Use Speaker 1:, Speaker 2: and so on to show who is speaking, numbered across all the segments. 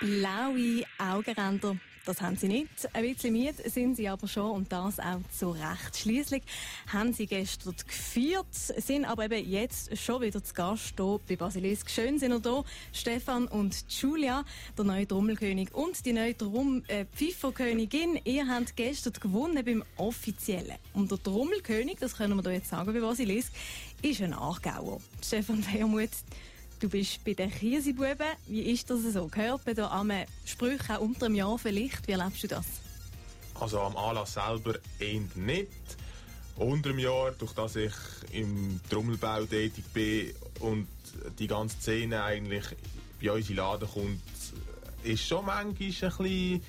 Speaker 1: Blaue Augenränder, das haben sie nicht. Ein bisschen müde sind sie aber schon und das auch zu Recht. Schließlich haben sie gestern geführt, sind aber eben jetzt schon wieder zu Gast hier bei Basilisk. Schön sind ihr da, Stefan und Julia, der neue Trommelkönig und die neue Drum äh, Pfifferkönigin. Ihr habt gestern gewonnen beim Offiziellen. Und der Trommelkönig, das können wir da jetzt sagen bei Basilisk, ist ein Aargauer. Stefan Wehrmuth, Du bist bei den Kiesebuben. Wie ist das so? Gehört man da an Sprüche auch unter einem Jahr vielleicht? Wie erlebst du das?
Speaker 2: Also am Anlass selber eher nicht. Unter einem Jahr, durch das ich im Trommelbau tätig bin und die ganze Szene eigentlich bei uns in den Laden kommt, ist schon manchmal ein bisschen...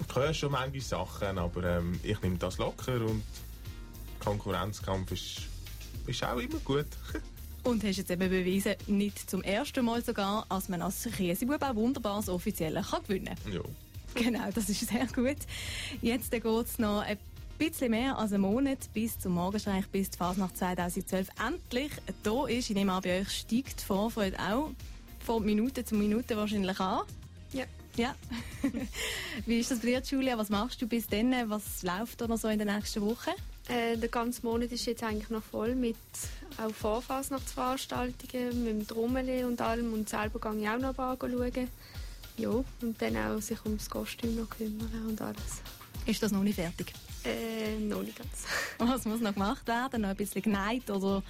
Speaker 2: Ich höre schon manchmal Sachen, aber ähm, ich nehme das locker und Konkurrenzkampf ist, ist auch immer gut.
Speaker 1: Und hast jetzt eben bewiesen, nicht zum ersten Mal sogar, als man als Käsebub auch wunderbar das Offizielle kann gewinnen
Speaker 2: kann. Ja.
Speaker 1: Genau, das ist sehr gut. Jetzt geht es noch ein bisschen mehr als einen Monat bis zum Morgenstreich, bis die Fasnacht 2012 endlich da ist. Ich nehme an, bei euch steigt die Vorfreude auch von Minute zu Minute wahrscheinlich an.
Speaker 3: Ja.
Speaker 1: Ja. Wie ist das bei dir, Julia? Was machst du bis dann? Was läuft da noch so in den nächsten Wochen?
Speaker 3: Äh, der ganze Monat ist jetzt eigentlich noch voll mit auch Vorfasnachtsveranstaltungen, mit dem Trommeln und allem. Und selber gehe ich auch noch ein paar schauen. Ja, und dann auch sich ums Kostüm noch kümmern und alles.
Speaker 1: Ist das noch nicht fertig?
Speaker 3: Äh, noch nicht ganz.
Speaker 1: Was muss noch gemacht werden? Noch ein bisschen geneigt oder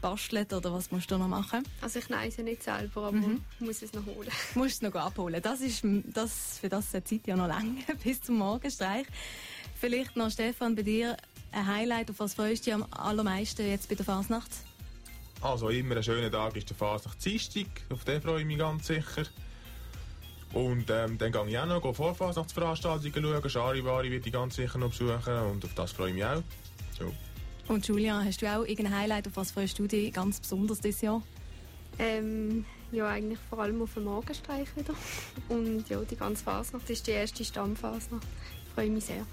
Speaker 1: bastelt oder was musst du noch machen?
Speaker 3: Also ich neige nicht selber, aber mhm. muss es noch holen.
Speaker 1: Musst es noch abholen. Das ist, das, für das ist die Zeit ja noch länger, bis zum Morgenstreich. Vielleicht noch, Stefan, bei dir ein Highlight, auf was freust du dich am allermeisten jetzt bei der Fasnacht?
Speaker 2: Also immer ein schöner Tag ist der Fasnacht Dienstag, auf den freue ich mich ganz sicher. Und ähm, dann gehe ich auch noch Vorfasnachtsveranstaltungen schauen, Charivari wird ich ganz sicher noch besuchen und auf das freue ich mich auch. So.
Speaker 1: Und Julia, hast du auch irgendein Highlight, auf was freust du dich ganz besonders dieses Jahr?
Speaker 3: Ähm, ja, eigentlich vor allem auf den Morgenstreich wieder. Und ja, die ganze Fasnacht ist die erste Stammfasnacht. Ich freue mich sehr.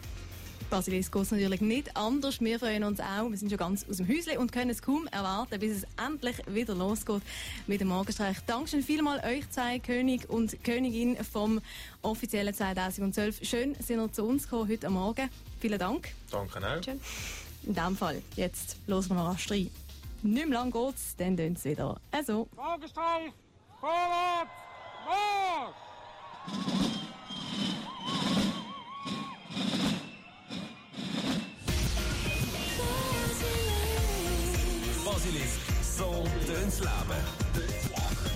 Speaker 1: Basilisk geht natürlich nicht anders. Wir freuen uns auch. Wir sind schon ganz aus dem Häuschen und können es kaum erwarten, bis es endlich wieder losgeht mit dem Morgenstreich. Dankeschön vielmal euch zwei König und Königin vom offiziellen 2012. Schön, sind ihr zu uns gekommen heute Morgen. Vielen Dank.
Speaker 2: Danke auch. Schön.
Speaker 1: In diesem Fall, jetzt hören wir noch rasch rein. Nicht mehr lang geht's, dann tönt es wieder. Also.
Speaker 4: Morgenstreich, vorwärts, Marsch!
Speaker 5: Zo. Zon, slapen.